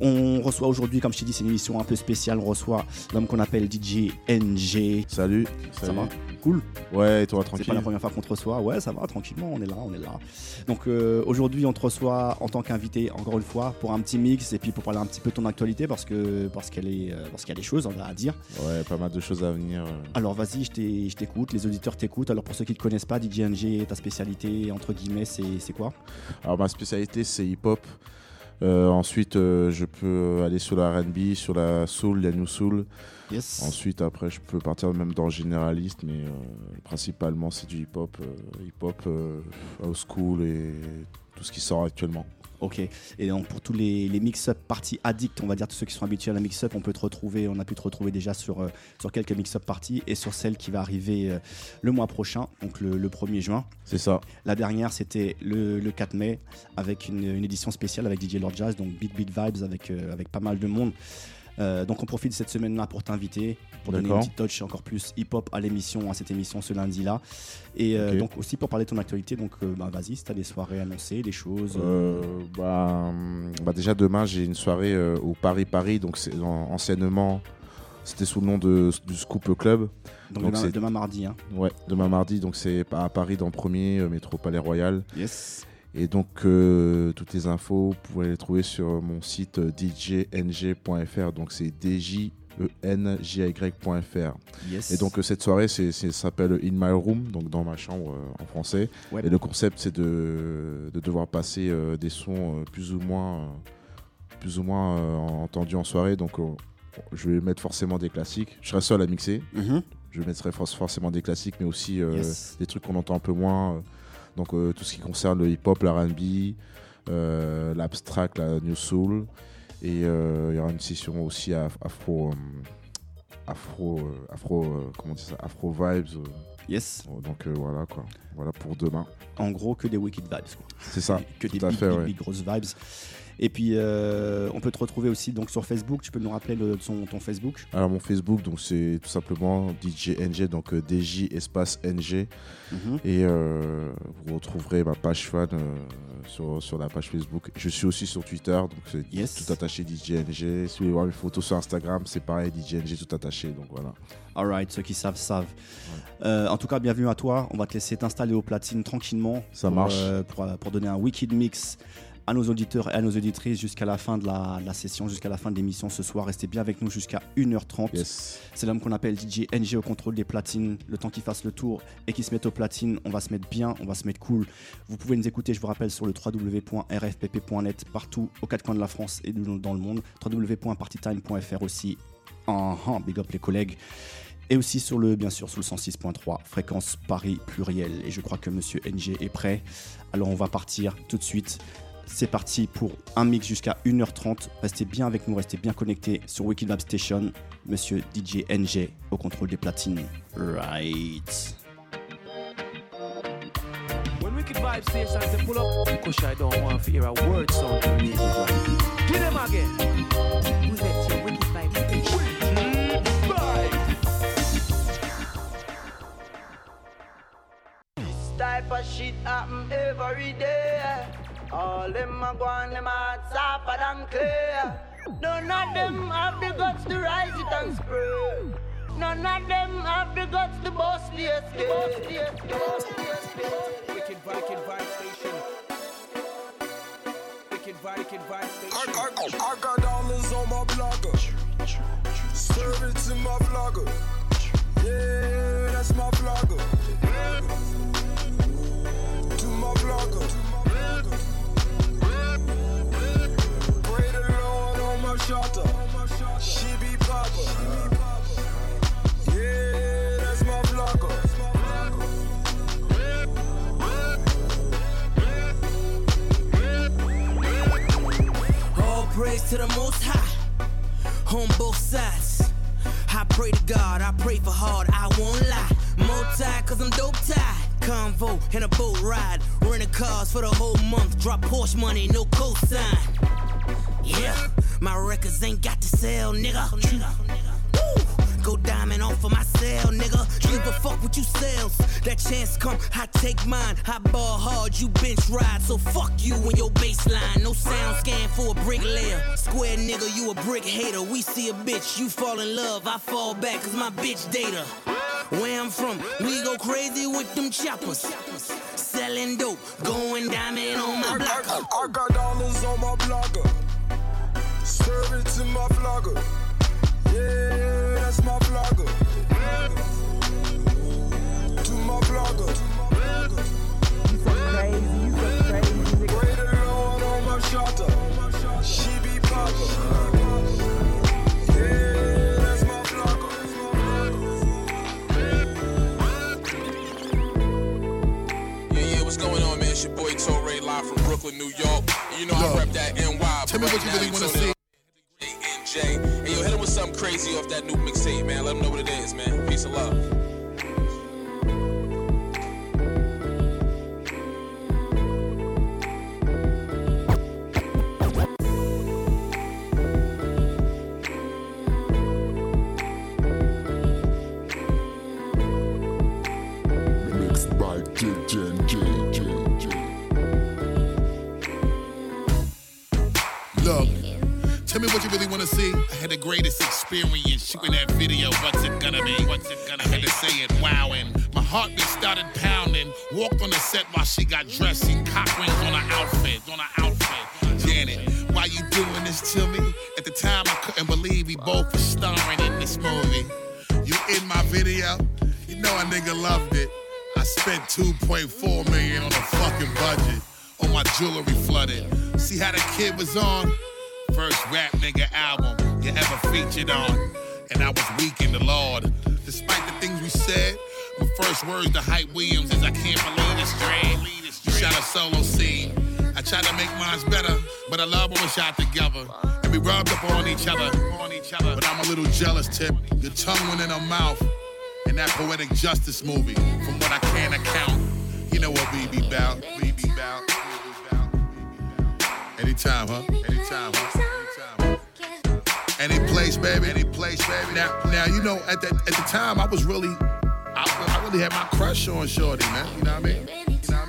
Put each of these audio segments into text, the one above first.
On reçoit aujourd'hui, comme je t'ai dit, c'est une émission un peu spéciale. On reçoit l'homme qu'on appelle DJ NG. Salut, Ça salut. va? Cool. Ouais, et toi, C'est tranquille? pas la première fois qu'on te reçoit. Ouais, ça va, tranquillement, on est là, on est là. Donc euh, aujourd'hui, on te reçoit en tant qu'invité, encore une fois, pour un petit mix et puis pour parler un petit peu de ton actualité parce que parce qu'elle est euh, parce qu'il y a des choses à dire. Ouais, pas mal de choses à venir. Alors vas-y, je t'écoute, les auditeurs t'écoutent. Alors pour ceux qui ne te connaissent pas, DJ NG, ta spécialité, entre guillemets, c'est c'est quoi? Alors, ma spécialité, c'est hip-hop. Euh, ensuite, euh, je peux aller sur la RB, sur la soul, la new soul. Yes. Ensuite, après, je peux partir même dans le généraliste, mais euh, principalement, c'est du hip-hop. euh, hip-hop, euh, old school et tout ce qui sort actuellement. Ok. Et donc pour tous les, les mix-up parties addicts, on va dire tous ceux qui sont habitués à la mix-up, on peut te retrouver, on a pu te retrouver déjà sur, euh, sur quelques mix-up parties et sur celle qui va arriver euh, le mois prochain, donc le, le 1er juin. C'est ça. La dernière, c'était le, le 4 mai avec une, une édition spéciale avec DJ Lord Jazz, donc Beat Beat Vibes avec, euh, avec pas mal de monde. Euh, donc on profite de cette semaine-là pour t'inviter, pour donner une petite touch encore plus hip-hop à l'émission, à cette émission ce lundi-là. Et euh, donc aussi pour parler de ton actualité, donc euh, bah, vas-y, si tu as des soirées annoncées, des choses. Bah, hum, bah, déjà demain j'ai une soirée au Paris Paris donc c'est en- anciennement c'était sous le nom de, du Scoop Club donc donc demain, mardi. Hein. ouais demain mardi donc c'est à Paris dans le premier métro Palais Royal Yes. Et donc euh, toutes les infos vous pouvez les trouver sur mon site euh, djng.fr donc c'est djenjy.fr Yes. et donc euh, cette soirée c'est s'appelle In My Room donc dans ma chambre euh, en français Ouais. et le concept, c'est de, de devoir passer euh, des sons plus ou moins, plus ou moins entendus en soirée. Donc, je vais mettre forcément des classiques. Je serai seul à mixer. Mhm. Je mettrai for- forcément des classiques, mais aussi Yes. des trucs qu'on entend un peu moins. Donc, euh, tout ce qui concerne le hip-hop, la R&B, euh, l'abstract, la new soul. Et euh, il y aura une session aussi af- afro, afro, afro, euh, comment on dit ça, afro vibes. Yes. donc euh, voilà quoi. Voilà pour demain. En gros, que des wicked vibes. Quoi. C'est ça. que tout des à big, fait, big, ouais. big grosses vibes. Et puis, euh, on peut te retrouver aussi donc sur Facebook. Tu peux nous rappeler le, son- ton Facebook? Alors mon Facebook, donc c'est tout simplement DJNG, donc euh, DJ espace NG. Mhm. Et euh, vous retrouverez ma page fan sur, sur la page Facebook. Je suis aussi sur Twitter, donc c'est Yes. tout attaché DJNG. Si vous voulez voir mes photos sur Instagram, c'est pareil, DJNG tout attaché. Donc voilà. Alright, ceux qui savent, savent. En tout cas, bienvenue à toi. On va te laisser t'installer au platine tranquillement. Ça pour, marche. pour, pour donner un wicked mix à nos auditeurs et à nos auditrices jusqu'à la fin de la, de la session, jusqu'à la fin de l'émission ce soir. Restez bien avec nous jusqu'à 1h30. Yes. C'est l'homme qu'on appelle DJ NG au contrôle des platines. Le temps qu'il fasse le tour et qu'il se mette aux platines, on va se mettre bien, on va se mettre cool. Vous pouvez nous écouter, je vous rappelle, sur le www.rfpp.net partout aux quatre coins de la France et dans le monde. www.partytime.fr aussi. Ah, big up les collègues. Et aussi sur le, bien sûr, sur le 106.3, fréquence Paris pluriel. Et je crois que monsieur NG est prêt. Alors on va partir tout de suite. C'est parti pour un mix jusqu'à 1h30. Restez bien avec nous, restez bien connectés sur Wicked Lab Station. Monsieur DJ NG au contrôle des platines. Right. When Wicked Vibe Station say pull up, Kush I don't want to hear a word sound to the music right. Get them again. Vous êtes sur Wicked Vibes Station. This type of shit happen every day. All them a go on them hearts sharper than clear. None of them have the guts to rise it and spray. None of them have the guts to bust the escape. Wicked Vibe, Wicked Vibe Station. Wicked Vibe, Wicked Vibe I, Station. I, I got dollars on my blogger. Serve it to my vlogger. Yeah, that's my vlogger. To my vlogger. Shelter. She be papa. Yeah, that's my. All praise to the most high on both sides. I pray to God, I pray for hard, I won't lie. Multi, cause I'm dope tied. Convo and a boat ride. Renting cars for the whole month. Drop Porsche money, no cosign. Yeah, my records ain't got to sell, nigga. Woo! Go diamond off of my cell, nigga. Give a fuck what you sells. That chance come, I take mine. I ball hard, you bench ride. So fuck you and your baseline. No SoundScan for a brick layer. Square nigga, you a brick hater. We see a bitch, you fall in love. I fall back cause my bitch data. Where I'm from, we go crazy with them choppers. Selling dope, going diamond on my I, block. I, got dollars on my blogger. Serve it to my vlogger. Yeah, that's my vlogger. To my vlogger. You so crazy, you so crazy, nigga. Pray the Lord on my shoulder. She be popper. Yeah, that's my vlogger. Yeah, yeah, what's going on, man? It's your boy Torre live from Brooklyn, New York. And you know I rep that NY. tell me what you really wanna see. NJ. Hey, yo, hit him with something crazy off that new mixtape, man. Let him know what it is, man. Peace and love. Look, tell me what you really want to see. I had the greatest experience shooting that video. What's it gonna be? What's it gonna be? I had to say it, wow, and My heart heartbeat started pounding. Walked on the set while she got dressed. Seen cock rings on her outfit. On her outfit. Janet, why you doing this to me? At the time, I couldn't believe we both were starring in this movie. You in my video? You know a nigga loved it. I spent 2.4 million on a fucking budget. On my jewelry flooded. See how the kid was on? First rap nigga album you ever featured on. And I was weak in the Lord. Despite the things we said, my first words to Hype Williams is I can't believe this dream. You shot a solo scene. I tried to make mine better, but I love when we shot together. And we rubbed up on each other. But I'm a little jealous, Tip. Your tongue went in her mouth. In that poetic justice movie, from what I can account. You know what we be bout. We be bout. Anytime, huh? Anytime, huh? Any place, baby. Any place, baby. Now, now you know, at the at the time, I was really, I, I really had my crush on Shorty, man. You know what I mean? You know what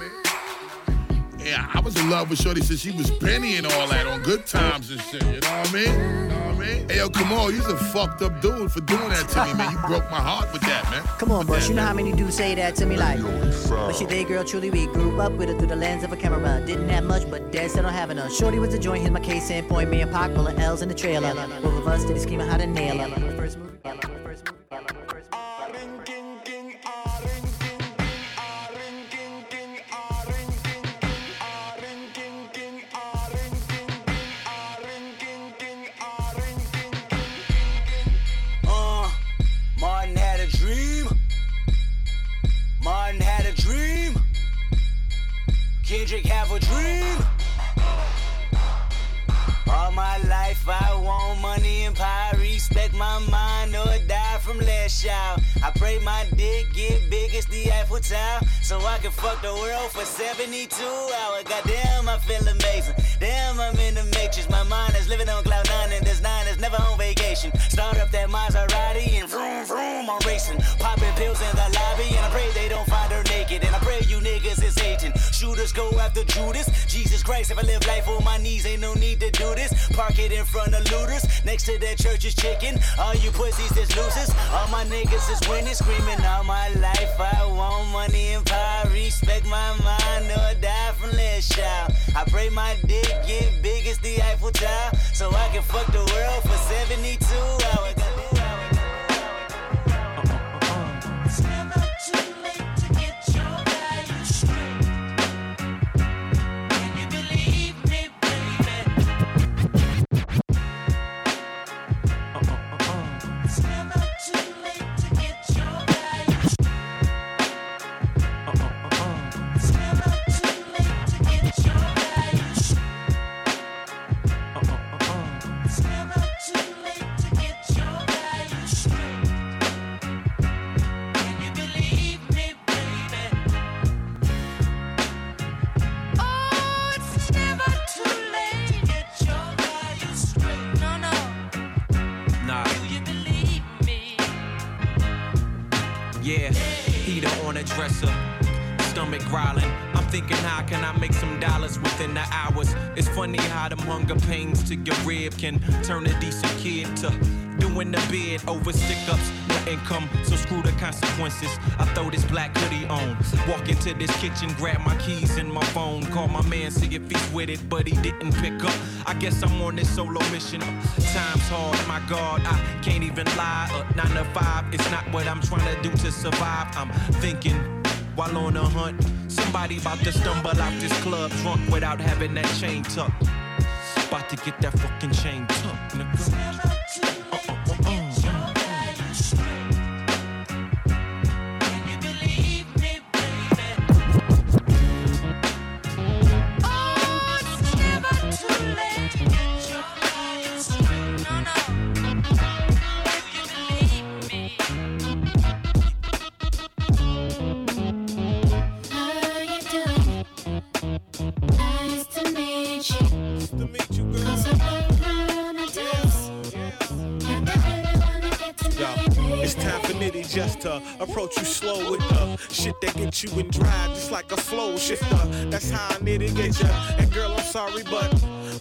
I mean? Yeah, I was in love with Shorty since she was Penny and all that on Good Times and shit. You know what I mean? Hey, yo, come on, you's a fucked up dude for doing that to me, man. You broke my heart with that, man. Come on, With boss. that, You know how many dudes say that to me like, But your day girl, truly, we grew up with her through the lens of a camera. Didn't have much, but dead set on having her. Shorty was a joint, here's my case in point. Me and Pac pulling L's in the trailer. Both of us did scheming how to nail her. First movie, first first movie, dream. All my life I want money and power, respect my mind or die from last child. I pray my dick get big as the Eiffel Tower, so I can fuck the world for 72 hours. Goddamn, I feel amazing. Damn, I'm in the matrix. My mind is living on cloud nine, and this nine is never on vacation. Start up that Maserati and vroom vroom, I'm racing. Popping pills in the lobby, and I pray they don't find her naked. And I pray you niggas is hating. Shooters go after Judas. Jesus Christ, if I live life on my knees, ain't no need to do. Park it in front of looters. Next to that church is chicken. All you pussies is losers. All my niggas is winning, screaming all my life. I want money and power, respect my mind or die from last child. I pray my dick get big as the Eiffel Tower, so I can fuck the world for 72 hours. Pains to your rib can turn a decent kid to doing the bid over stick ups, no income, so screw the consequences. I throw this black hoodie on, walk into this kitchen, grab my keys and my phone, call my man, see if he's with it, but he didn't pick up. I guess I'm on this solo mission. Time's hard, my God, I can't even lie. Uh, nine to five, it's not what I'm trying to do to survive. I'm thinking while on a hunt. Somebody about to stumble out this club drunk without having that chain tucked. About to get that fucking chain tucked, nigga. Approach you slow with the shit that get you in drive, just like a flow shifter. That's how Nitty get ya. And girl, I'm sorry, but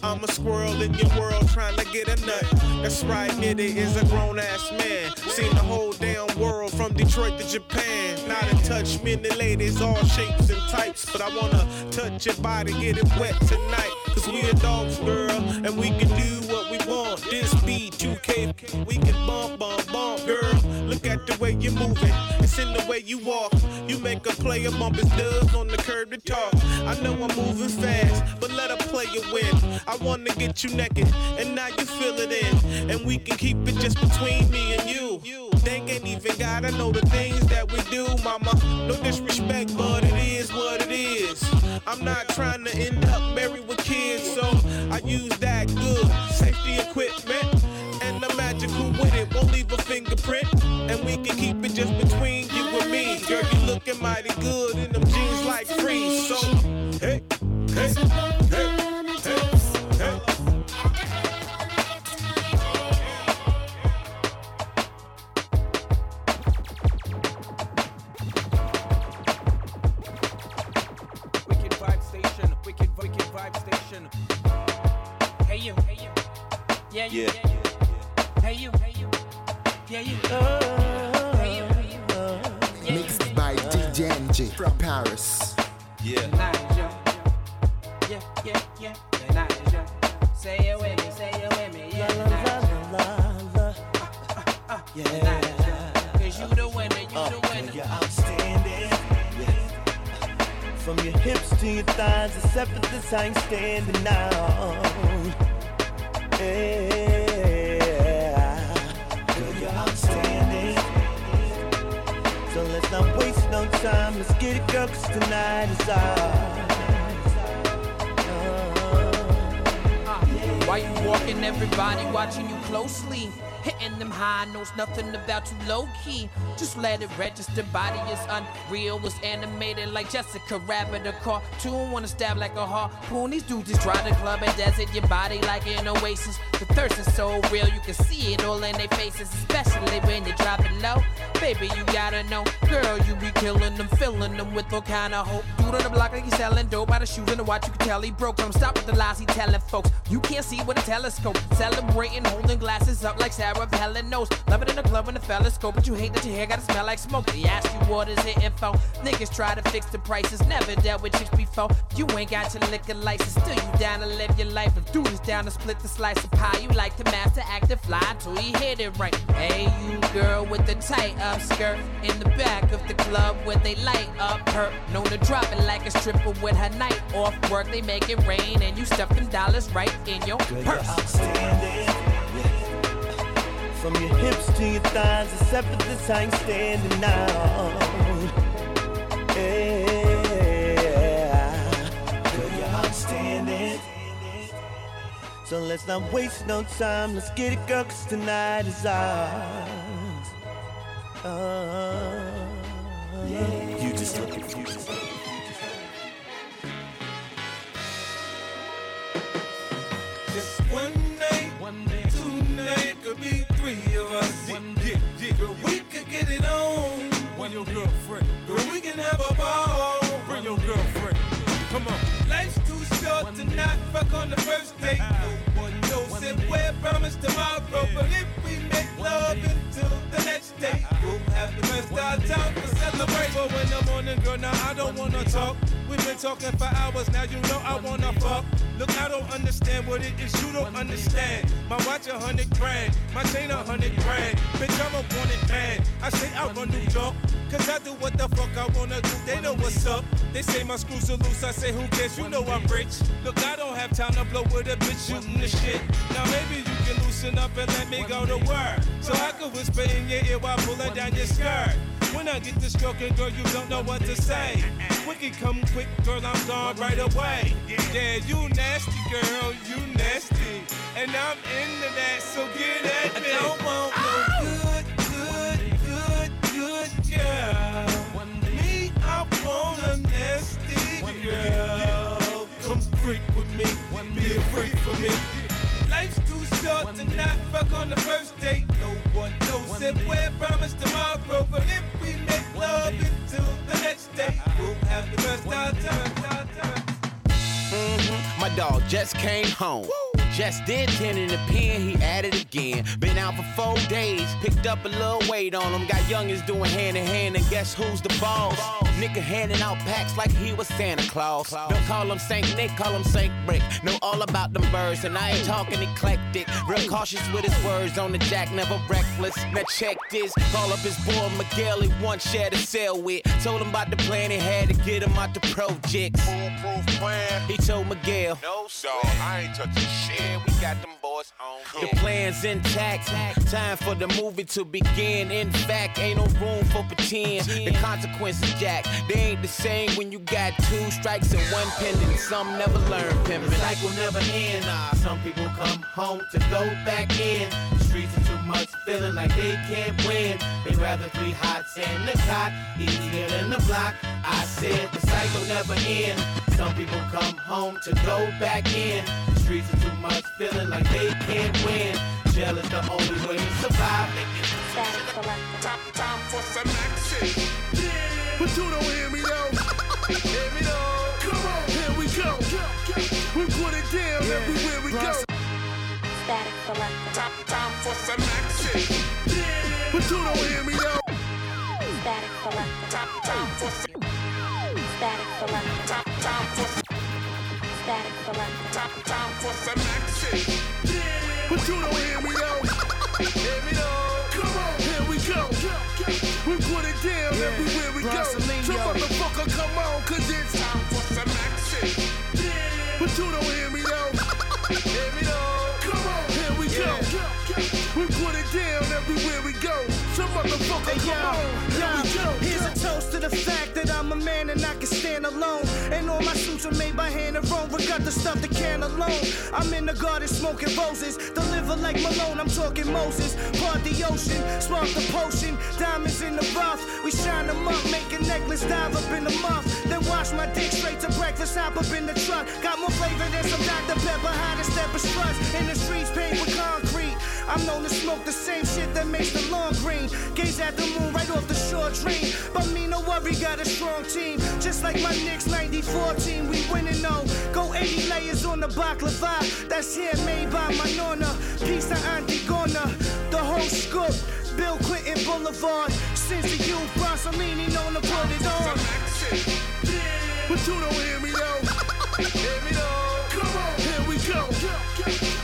I'm a squirrel in your world trying to get a nut. That's right, Nitty is a grown ass man. Seen the whole damn world from Detroit to Japan. Not in touch, many ladies, all shapes and types. But I wanna touch your body, get it wet tonight. Cause we adults, girl, and we can do what we want. This beat, 2K, we can bump, bump. Look at the way you're moving, it's in the way you walk. You make a player bump his dubs on the curb to talk. I know I'm moving fast, but let a player win. I wanna get you naked, and now you feel it in. And we can keep it just between me and you. They ain't even gotta know the things that we do, mama. No disrespect, but it is what it is. I'm not trying to end up married with kids, so I use that good safety equipment. Magical with it won't leave a fingerprint. And we can keep it just between you and me. Girl, you looking mighty good in them jeans like free. So, hey, hey, hey, hey, hey. Wicked Vibe Station, Wicked, Wicked Vibe Station. Hey you, hey you. Yeah, you, Yeah. yeah. Hey you, hey you. Yeah, you. Hey you, hey you. Mixed by DJ NG from Paris. Yeah. Niger. Yeah, yeah, yeah. Niger. Say it with me, say it with me. Yeah, Niger. Yeah. Niger. Cause you the winner, you Uh, the winner. You're outstanding. Yeah. From your hips to your thighs, except for this, I ain't standing out. Yeah. Girl. So let's not waste no time. Let's get it, girl, 'cause tonight is ours. Why you walking, everybody watching you closely? Hitting them high notes, nothing about you low key. Just let it register, body is unreal. Was animated like Jessica Rabbit, a cartoon. Wanna stab like a harpoon. These dudes just try to club and desert your body like an oasis. The thirst is so real, you can see it all in their faces, especially when they drop it low. Baby, you gotta know, girl, you be killing them, filling them with all kind of hope. Dude on the block like he's selling dope by the shoes and the watch, you can tell he broke. Don't stop with the lies he telling folks. You can't see with a telescope. Celebrating, holding glasses up like Sarah Palin knows. Love it in the club when the fellas scope, but you hate that your hair gotta smell like smoke. They ask you what is it info. Niggas try to fix the prices, never dealt with chicks before. You ain't got your liquor license, still you down to live your life. If dude is down to split the slice of pie, you like to master act and fly till he hit it right. Hey, you girl with the tight up skirt in the back of the club where they light up her. Known to drop it like a stripper with her night off work. They make it rain and you stuff them dollars right in your Girl, purse. outstanding. From your hips to your thighs, except for this, I ain't standing out. Yeah. Girl, you're outstanding. So let's not waste no time. Let's get it, girl, 'cause tonight is ours. Oh, yeah. You just look at me. Just one day, two days, could be three of us. We could get it on. We can have a ball. Bring your girlfriend. Come on. Life's too short to not fuck on the first date. One day, morning, girl, now I don't wanna talk. We've been talking for hours, now you know I wanna fuck. Look, I don't understand what it is you don't understand. My watch a hundred grand, my chain a hundred grand. Bitch, I'm a wanted man. I say I run New York, cause I do what the fuck I wanna do. They know what's up. They say my screws are loose, I say who cares? You know I'm rich. Look, I don't have time to blow with a bitch shooting the shit. Now maybe you can loosen up and let me go to work. So I can whisper in your ear while pulling down your skirt. When I get to stroking, girl, you don't know what to say. Quicky, come quick, girl, I'm gone right away. Yeah, you nasty, girl, you nasty. And I'm into that, so get at me. I don't want no good, good, good, good girl. Me, I want a nasty girl. Come freak with me, be a freak for me. Life's too short to not fuck on the first date. No one knows if we're promised tomorrow, but if we make love until the next day, we'll have the best of time. Mhm. My dog just came home. Just did 10 in the pen, he added again. Been out for four days, picked up a little weight on him. Got youngins doing hand in hand, and guess who's the boss? Nigga handing out packs like he was Santa Claus. Don't call him Saint Nick, call him Saint Brick. Know all about them birds, and I ain't talking eclectic. Real cautious with his words on the jack, never reckless. Now check this, call up his boy Miguel, he once shared a cell with. Told him about the plan he had to get him out the projects. Foolproof plan. He told Miguel. No, dog, I ain't touching shit. We got them boys on. The plan's intact. Time for the movie to begin. In fact, ain't no room for pretend. The consequences, Jack, they ain't the same when you got two strikes and one pending. Some never learn pimping. The cycle never ends. Some people come home to go back in. The streets are too much, feeling like they can't win. They rather three hots and the cot, easier than the block. I said the cycle never ends. Some people come home to go back in. The streets are too much, feeling like they can't win. Jail is the only way to survive. Top time for some action. But you don't hear me though. hear me though. Come on, here we go. We put it down everywhere we go. Top time for some action. But you don't hear me though. Top time for some. Top time for. Top time for some action. But you don't hear me though. Hear me though. Come on, here we go. We put it down everywhere we go. So motherfucker, come on, cause it's time for some action. But you don't hear me though. Hear me though. Come on, here we go. We put it down everywhere we go. Motherfucker, here we go. Here's a toast to the fact that I'm a man and I can stand alone. And all my suits are made by hand and Rome. Got the stuff that can alone. I'm in the garden smoking roses. Deliver like Malone, I'm talking Moses. Part the ocean, spark the potion. Diamonds in the rough. We shine them up, make a necklace, dive up in the muff. Then wash my dick straight to breakfast, hop up in the truck. Got more flavor than some Dr. Pepper, to step of struts. In the streets paved with concrete. I'm known to smoke the same shit that makes the lawn green. Gaze at the moon right off the shore dream. But me, no worry, got a strong team. Just like my Knicks 94 team, we winning though. Go 80 layers on the baklava. That's made by my nonna. Peace to Auntie Gona. The whole scoop. Bill Clinton Boulevard. Since the youth, Bronsolini known to put it on. But you don't hear me though. Hear me though. Come on, here we go.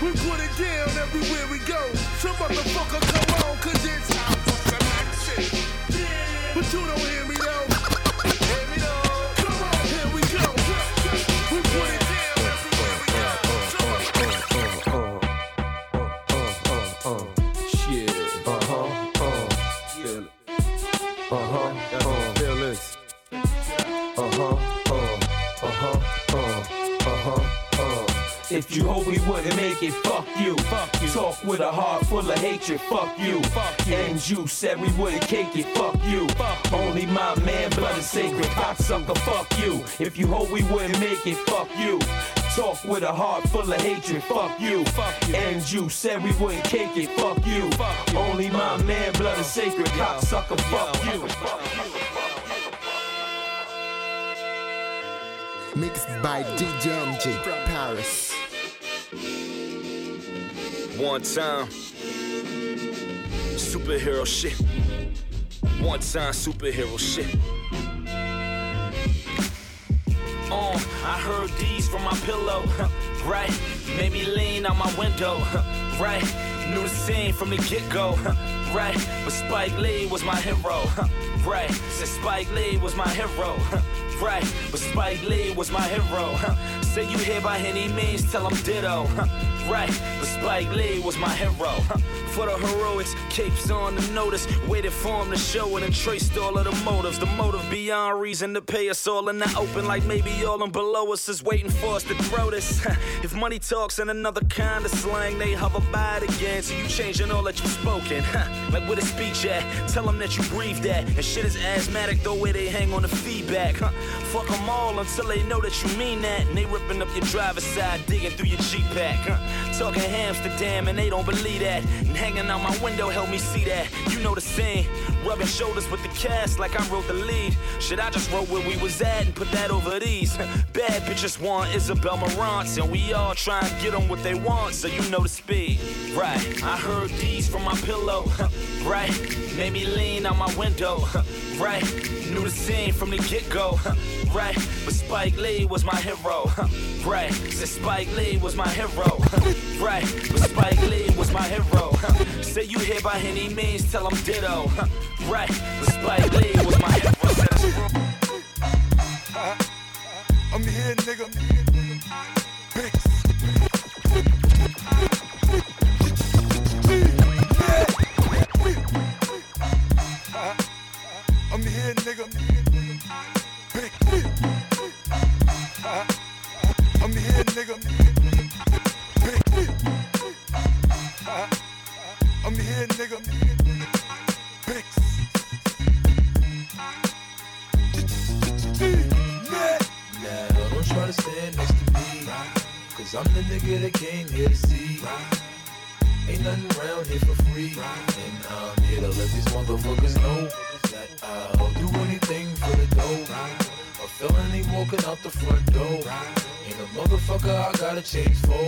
We put it down everywhere we go. So motherfucker, come on, cause it's for some action. But you don't hear me though. Hope we wouldn't make it, fuck you. Fuck you. Talk with a heart full of hatred, fuck you. Fuck you. And you said we wouldn't cake it, fuck you. Fuck Only my man, blood is sacred, cocksucker, fuck you. If you hope we wouldn't make it, fuck you. Talk with a heart full of hatred, fuck you. Fuck you. And you said we wouldn't cake it, fuck you. Fuck Only my man, blood is sacred, cocksucker, fuck you. Mixed by DJ NG from Paris. One time. Superhero shit. One time superhero shit. Uh, I heard these from my pillow, right? Made me lean out my window, right? Knew the scene from the get go, right? But Spike Lee was my hero, right? Said Spike Lee was my hero, right? But Spike Lee was my hero. Say you here by any means, tell him ditto, right? But Spike Lee was my hero. For the heroics, capes on the notice, waited for him to show it and traced all of the motives. The motive beyond reason to pay us all in the open, like maybe all them below us is waiting for us to throw this. if money talks in another kind of slang, they hover by it again. So you changing all that you've spoken. like with a speech at, tell them that you breathe that. And shit is asthmatic, the way they hang on the feedback. Fuck them all until they know that you mean that. And they ripping up your driver's side, digging through your Jeep pack. Talking Amsterdam, and they don't believe that. And hanging out my window help me see that. You know the scene. Rubbing shoulders with the cast like I wrote the lead. Should I just wrote where we was at and put that over these? Bad bitches want Isabel Marantz, and we all try and get them what they want, so you know the speed. Right, I heard these from my pillow. Right, made me lean out my window. Right, knew the scene from the get go. Right, but Spike Lee was my hero. Right, said Spike Lee was my hero. Right, but Spike Lee was my hero. Say you here by any means, tell him ditto. Right, but Spike Lee was my hero. I'm here, nigga.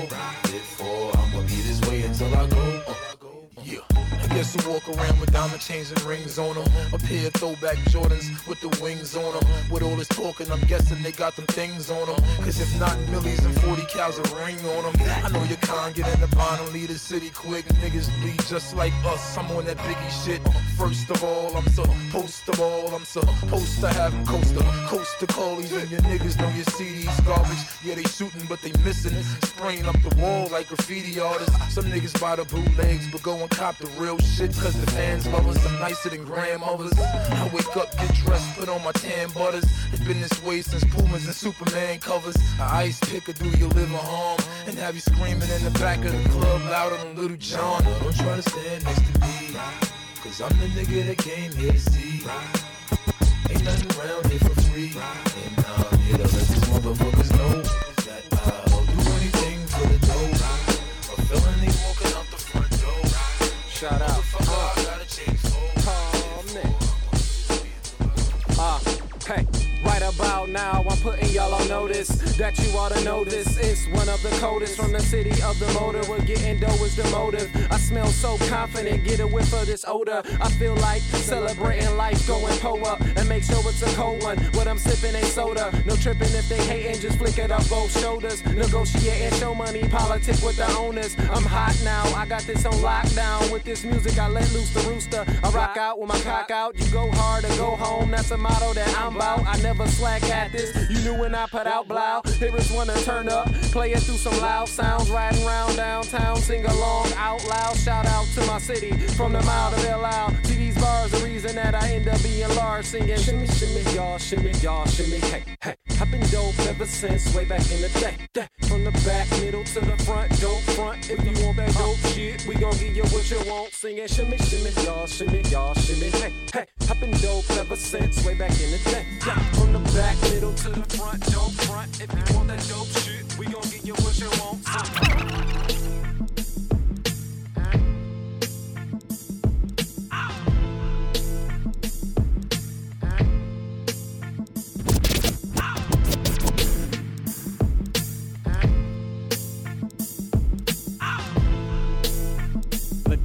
Change for. I'ma be this way until I go. Yeah. I guess who walk around with diamond chains and rings on them. A pair of throwback Jordans with the wings on them. With all this talking, I'm guessing they got them things on them. Cause if not, millies and 40 cows a ring on them. I know you can't get in the bottom, leave the city quick. Niggas bleed just like us. I'm on that biggie shit. First of all, I'm supposed of all, I'm supposed to have them coaster. Coast to callies and your niggas know your CDs garbage. Yeah, they shooting, but they missing. Spraying up the wall like graffiti artists. Some niggas buy the bootlegs, but go and cop the real shit. Cause the fans love us. I'm nicer than grandmothers. I wake up, get dressed, put on my tan butters. It's been this way since Pumas and Superman covers. I ice pick or do you live a harm? And have you screaming in the back of the club louder than Lil Jon. Don't try to stand next to me. Cause I'm the nigga that came here to see. Ain't nothing around here for free. And I'm here to let these motherfuckers know Shout out. About now, I'm putting y'all on notice that you ought to know this. It's one of the coldest from the city of the motor. We're getting dough is the motive. I smell so confident, get a whiff of this odor. I feel like celebrating life, going pull up and make sure it's a cold one. What I'm sipping ain't soda. No tripping if they hating, just flick it up both shoulders. Negotiating, show money, politic with the owners. I'm hot now, I got this on lockdown. With this music, I let loose the rooster. I rock out with my cock out. You go hard or go home, that's a motto that I'm about. I never slack at this. You knew when I put out blow. Hearers wanna turn up, play it through some loud sounds, riding round downtown, sing along out loud. Shout out to my city from the mile to Belle Isle. See these bars, the reason that I end up being large, singing shimmy, shimmy, y'all, shimmy, y'all, shimmy, hey, hey. Been dope ever since way back in the day. From the back, middle to the front, dope front. If you want that dope shit, we gon' give you what you want. Singing shimmy, shimmy, y'all, shimmy, y'all, shimmy, hey, hey. I've been dope ever since way back in the day. From the back, middle to the front, dope front. If you want that dope shit, we gon' give you what you want.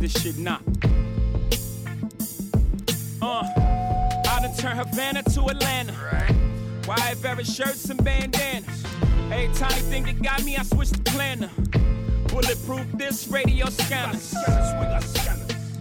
This shit not. Uh, I done turn Havana to Atlanta. Why bearing shirts and bandanas? Every tiny thing that got me, I switched the planner. Bulletproof this radio scanners.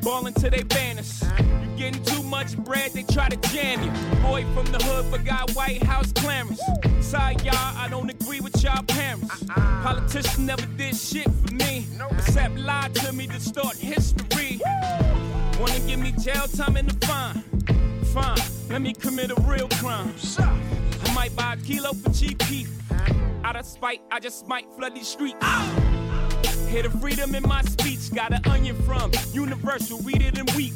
Ballin' to they banners. You getting too much bread, they try to jam you. Boy from the hood, but got White House clamors. Sorry, y'all, I don't agree with y'all parents. Politicians never did shit for me, except lie to me, distort history. Wanna give me jail time and the fine? Fine, let me commit a real crime. I might buy a kilo for cheap beef. Out of spite, I just might flood these streets. Hear the freedom in my speech. Got an onion from Universal, read it and weep.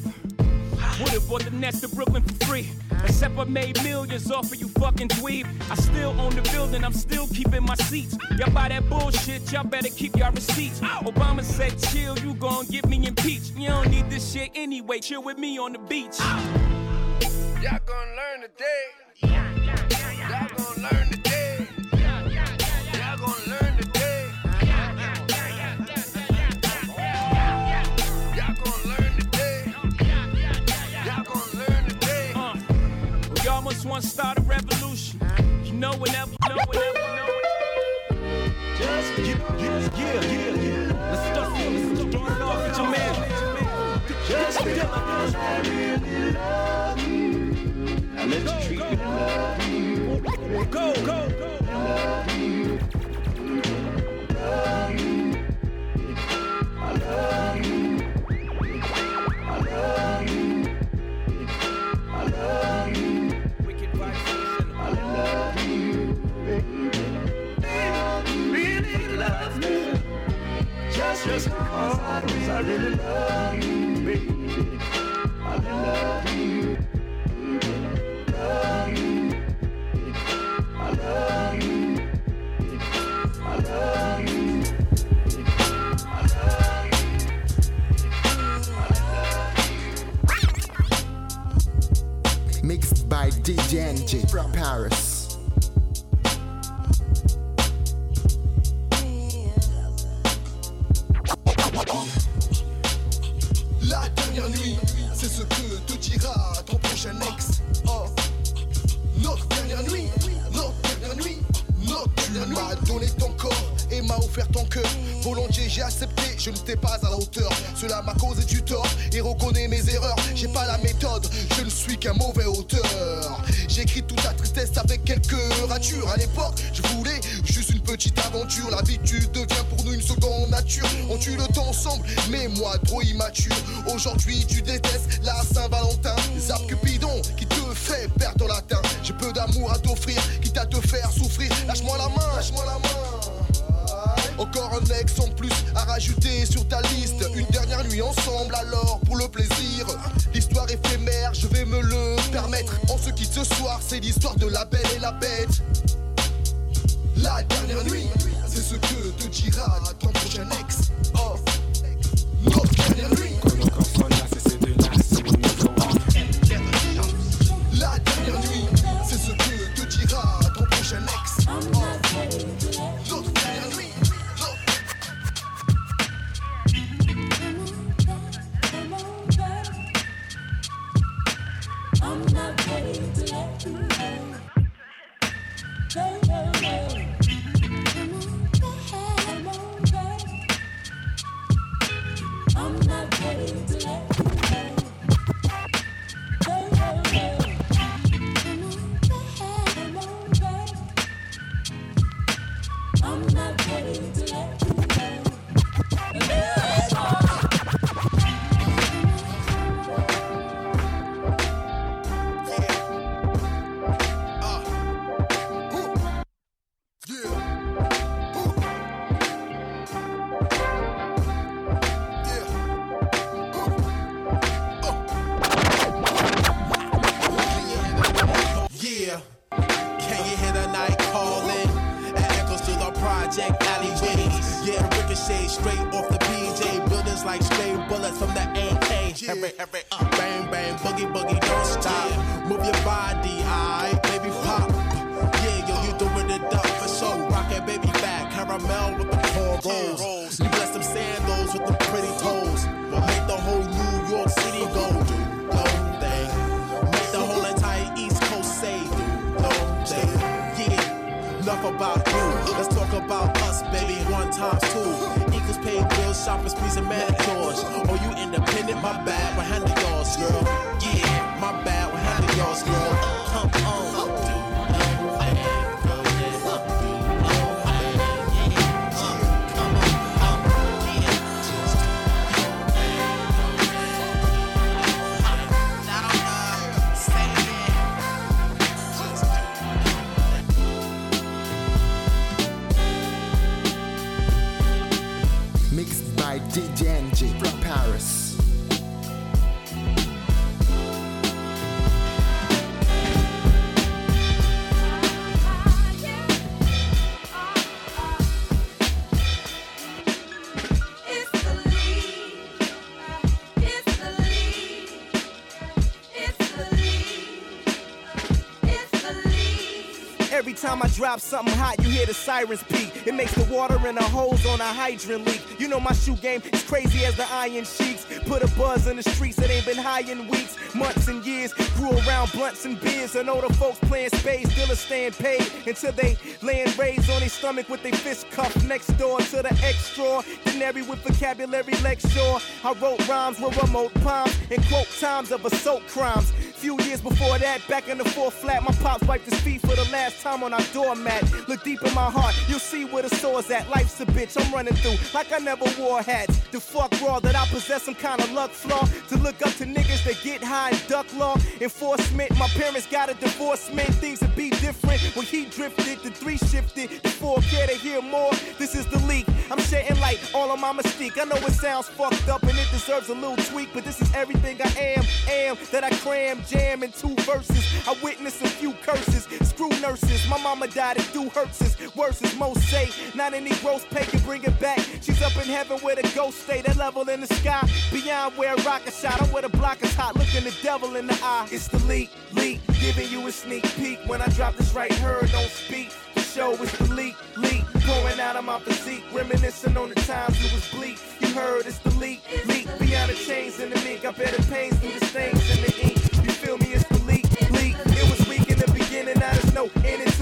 Would've bought the Nets to Brooklyn for free. Except I made millions off of you fucking dweeb. I still own the building, I'm still keeping my seats. Y'all buy that bullshit, y'all better keep y'all receipts. Obama said, chill, you gon' get me impeached. You don't need this shit anyway, chill with me on the beach. Y'all gonna learn today. Y'all almost Just, because I, I really love you, baby. I love you. Love you. I love you. I love you. I love Mixed by DJ from Paris. Ce que te dira ton prochain ex. Ton cœur. Volontiers j'ai accepté, je ne t'ai pas à la hauteur. Cela m'a causé du tort et reconnais mes erreurs. J'ai pas la méthode, je ne suis qu'un mauvais auteur. J'écris toute ta tristesse avec quelques ratures. À l'époque, je voulais juste une petite aventure. L'habitude devient pour nous une seconde nature. On tue le temps ensemble, mais moi trop immature. Aujourd'hui, tu détestes la Saint-Valentin. Zap Cupidon qui te fait perdre ton latin. J'ai peu d'amour à t'offrir, quitte à te faire souffrir. Lâche-moi la main, lâche-moi la main. Encore un ex en plus à rajouter sur ta liste. Une dernière nuit ensemble, alors pour le plaisir. L'histoire éphémère, je vais me le permettre. On se quitte ce soir, c'est l'histoire de la belle et la bête. La dernière nuit, c'est ce que te dira ton prochain ex. Oh, dernière nuit. all goals. Bless them sandals with the pretty toes. Will make the whole New York City go do thing. Make the whole entire East Coast say do thing. Yeah, enough about you. Let's talk about us, baby. One times two equals paid bills, shopping sprees, and mad doors. Or you independent? My bad, we're handling yours, girl. Yeah, my bad, we're handling yours, girl. Time I drop something hot, you hear the sirens peak. It makes the water in the holes on a hydrant leak. You know my shoe game is crazy as the iron sheets. Put a buzz in the streets that ain't been high in weeks, months, and years. Grew around blunts and beers. And all the folks playing spades still are staying paid until they laying raised on their stomach with their fist cuffed next door to the extraordinary with vocabulary lecture. I wrote rhymes with remote palms and quote times of assault crimes. Few years before that, back in the fourth flat, my pops wiped his feet for the last time on our doormat. Look deep in my heart, you'll see where the sore's at. Life's a bitch, I'm running through like I never wore hats. The fuck raw that I possess some kind of luck flaw to look up to niggas that get high and duck law enforcement. My parents got a divorcement, things would be different when he drifted. The three shifted, the four care to hear more. This is the leak. I'm shedding light all on my mystique. I know it sounds fucked up and it deserves a little tweak, but this is everything I am, am that I cram, jam in two verses. I witnessed a few curses, screw nurses. My mama died at do hurts worse as most say. Not any gross pay can bring it back. She's up in heaven where the ghost stay, that level in the sky. Beyond where a rocket shot, I'm where the block is hot, looking the devil in the eye. It's the leak, leak, giving you a sneak peek. When I drop this right here, don't speak. The show is the leak, leak, pouring out of my physique, reminiscing on the times it was bleak. You heard it's the leak, leak, beyond the chains and the mink. I bet it pains through the stains in the ink. Feel me? It's the leak, leak. It was weak in the beginning, now there's no end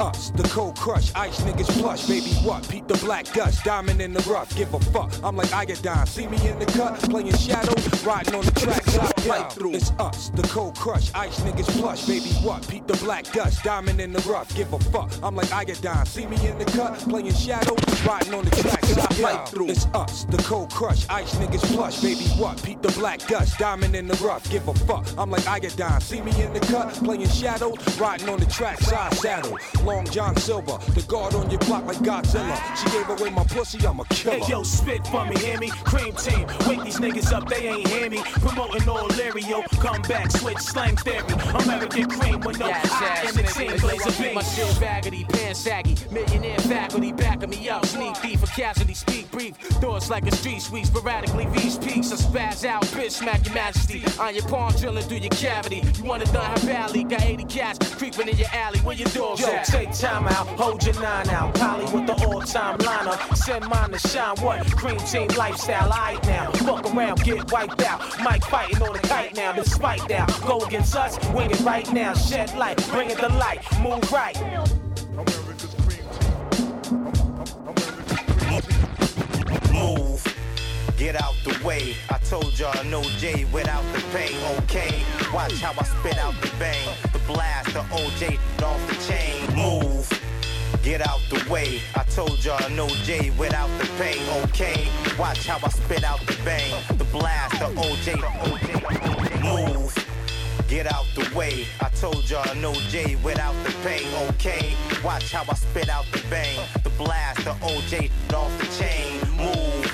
us, the cold crush, ice niggas plush. Baby, what? Peep the black dust, diamond in the rough. Give a fuck. I'm like I get down. See me in the cut, playing shadow, riding on the track. Slide right through. It's us, the cold crush, ice niggas plush. Baby, what? Peep the black dust, diamond in the rough. Give a fuck. I'm like I get down. See me in the cut, playing shadow, riding on the track. Slide right through. It's us, the cold crush, ice niggas plush. Baby, what? Peep the black dust, diamond in the rough. Give a fuck. I'm like I get down. See me in the cut, playing shadow, riding on the track. Side saddle, long John Silver, the guard on your block like Godzilla. She gave away my pussy, I'm a killer. Hey yo, spit for me, hear me? Cream team, wake these niggas up, they ain't hear me. Promoting all Lario, come back, switch slang theory. American cream with no I in the team, blaze a beat. My shit baggedy, pants saggy. Millionaire faculty backing me up. Sneak for speak brief. Thoughts like a street sweep, sporadically reach peaks. I spaz out, bitch, smack your majesty. On your palm, drilling through your cavity. You wanna done her valley, got 80 cats creeping in your alley. Where your dogs Yo, at? take time out, hold your nine out. Polly with the all-time lineup. Send mine to shine. What? Cream team lifestyle, alright now. Fuck around, get wiped out. Mike fighting on the kite now. Despite that, go against us, wing it right now. Shed light, bring it to light, move right. Move. Get out the way. I told y'all no J without the pay. Okay. Watch how I spit out the bang. The blast, the OJ off the chain. Move. Get out the way. I told y'all no J without the pay. Okay. Watch how I spit out the bang. The blast, the OJ. OJ. Move. Get out the way. I told y'all no J without the pay. Okay. Watch how I spit out the bang. The blast, the OJ off the chain. Move.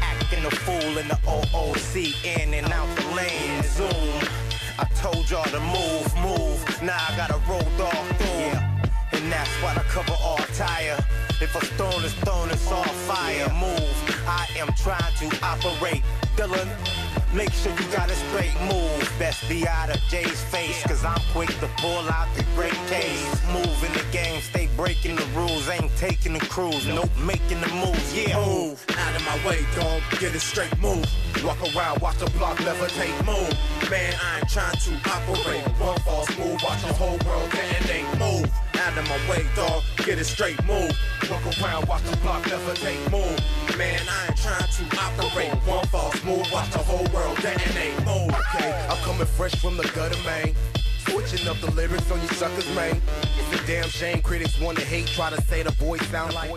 Acting a fool in the OOC. In and out the lane. Zoom. I told y'all to move, move. Now I gotta roll dog through. And that's why I cover all tire. If a stone is thrown, it's all fire. Move. I am trying to operate. Dylan. Make sure you got a straight move. Best be out of Jay's face, cause I'm quick to pull out the great case. Move in the game, stay breaking the rules. Ain't taking the cruise, nope, making the moves. Yeah, move. Out of my way, dog. Get a straight move. Walk around, watch the block levitate, move. Man, I ain't trying to operate. One false move, watch the whole world detonate, move. Out of my way, dog. Get it straight move. Walk around, watch the block never take move. Man, I ain't trying to operate. One false move, watch the whole world detonate, move. Okay, I'm coming fresh from the gutter, man. Switching up the lyrics on you suckers, man. It's a damn shame critics wanna hate, try to say the voice sound like.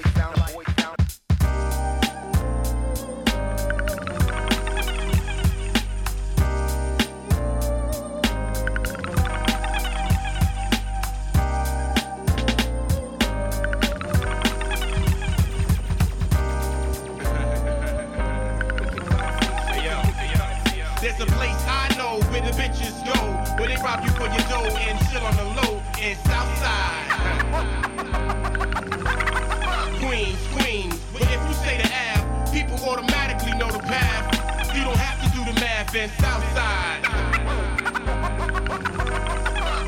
Do the math in Southside.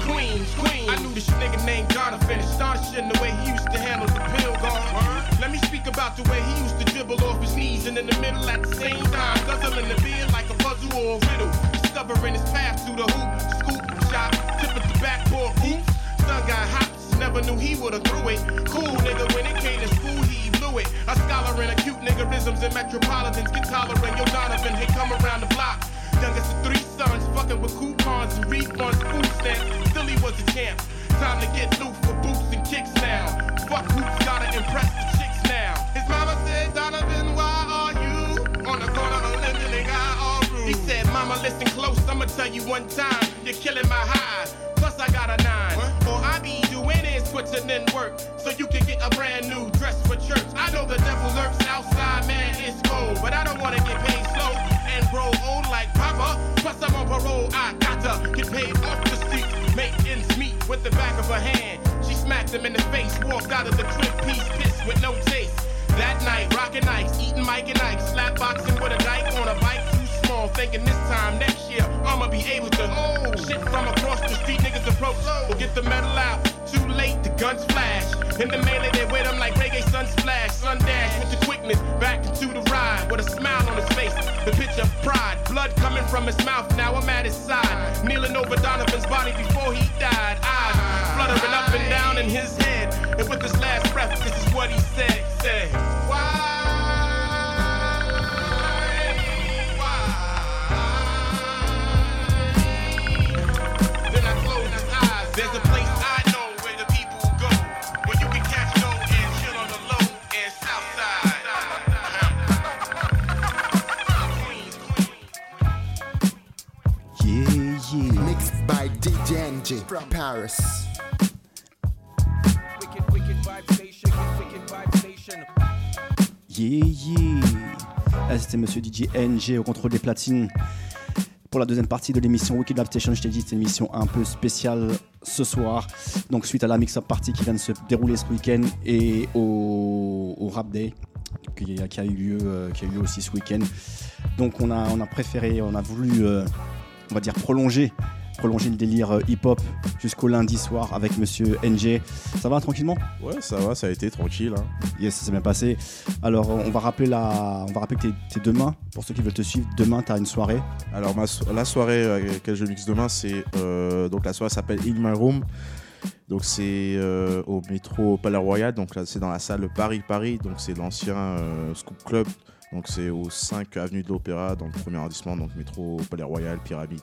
Queens, Queens. I knew this nigga named Jonathan, astonishing the way he used to handle the pill gone. Let me speak about the way he used to dribble off his knees and in the middle at the same time, guzzling the beer like a puzzle or a riddle. Discovering his path through the hoop, scoop, shot, tip at the backboard, oops. Son got hops, never knew he would've threw it. Cool nigga, when it came to school, he blew it. A scholar in acute niggerisms and metropolitans get tolerant. Yo, Donovan, hey, come around the block. Youngest of three sons, fucking with coupons and refunds, food stamps. Still he was a champ. Time to get loose for boots and kicks now. Fuck hoops, gotta impress the chicks now. His mama said, Donovan, why are you on the corner of Linden and got all rude? He said, Mama, listen close, I'ma tell you one time, you're killing my high. Plus I got a nine. All I be doing is putting in work so you can get a brand new dress for church. I know the devil lurks outside, man, it's cold, but I don't wanna get paid slow and grow old like Papa. Plus I'm on parole, I gotta get paid off the streets, make ends meet with the back of her hand. She smacked him in the face, walked out of the crib, piece pissed with no taste. That night, rockin' ice, eating Mike and Ike, slap boxing with a dyke on a bike too small. Thinking this time next year I'ma be able to oh shit from across the street. Niggas approach, will get the metal out. Too late, the guns flash. In the melee, they wear them like reggae sun splash. Sun dash with the quickness, back into the ride with a smile on his face. The picture of pride, blood coming from his mouth. Now I'm at his side, kneeling over Donovan's body before he died. Eyes fluttering up and down in his head. And with his last breath, this is what he said. He said, DJ NJ from Paris. Wicked, wicked vibe station, wicked vibe station. Yeah, yeah. Ah, C'était monsieur DJ NG au contrôle des platines. Pour la deuxième partie de l'émission Wicked Lab Station, je t'ai dit, c'est une émission un peu spéciale ce soir. Donc, suite à la mix-up party qui vient de se dérouler ce week-end et au, au Rap Day qui a, qui a eu lieu, euh, qui a eu lieu aussi ce week-end. Donc, on a, on a préféré, on a voulu, euh, on va dire, prolonger prolonger le délire euh, hip-hop jusqu'au lundi soir avec monsieur NG. Ça va tranquillement? Ouais, ça va, ça a été tranquille. hein. Yes, ça s'est bien passé. Alors, on va rappeler la, on va rappeler que t'es- demain. Pour ceux qui veulent te suivre, demain t'as une soirée. Alors ma so- la soirée à laquelle je mixe demain, c'est euh, donc la soirée s'appelle In My Room. Donc c'est euh, au métro Palais Royal. Donc là c'est dans la salle Paris Paris. Donc c'est l'ancien euh, Scoop Club. Donc c'est au 5 avenue de l'Opéra dans le premier arrondissement. Donc métro Palais Royal Pyramide.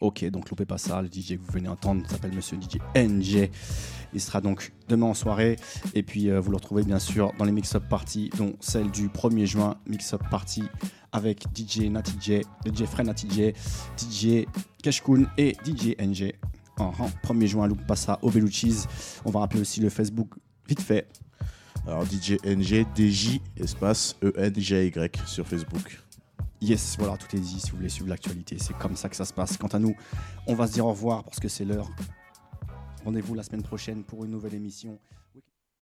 Ok, donc loupez pas ça. Le DJ que vous venez entendre s'appelle Monsieur DJ NG. Il sera donc demain en soirée. Et puis euh, vous le retrouvez bien sûr dans les mix-up parties, dont celle du 1er juin, mix-up party avec DJ Natty J, DJ Fred Natty J, DJ Keshkun et DJ NG. En 1er juin, loupe pas ça au Bellucci's. On va rappeler aussi le Facebook vite fait. Alors DJ NG, DJ espace E-N-G-Y sur Facebook. Yes, voilà, tout est dit si vous voulez suivre l'actualité. C'est comme ça que ça se passe. Quant à nous, on va se dire au revoir parce que c'est l'heure. Rendez-vous la semaine prochaine pour une nouvelle émission.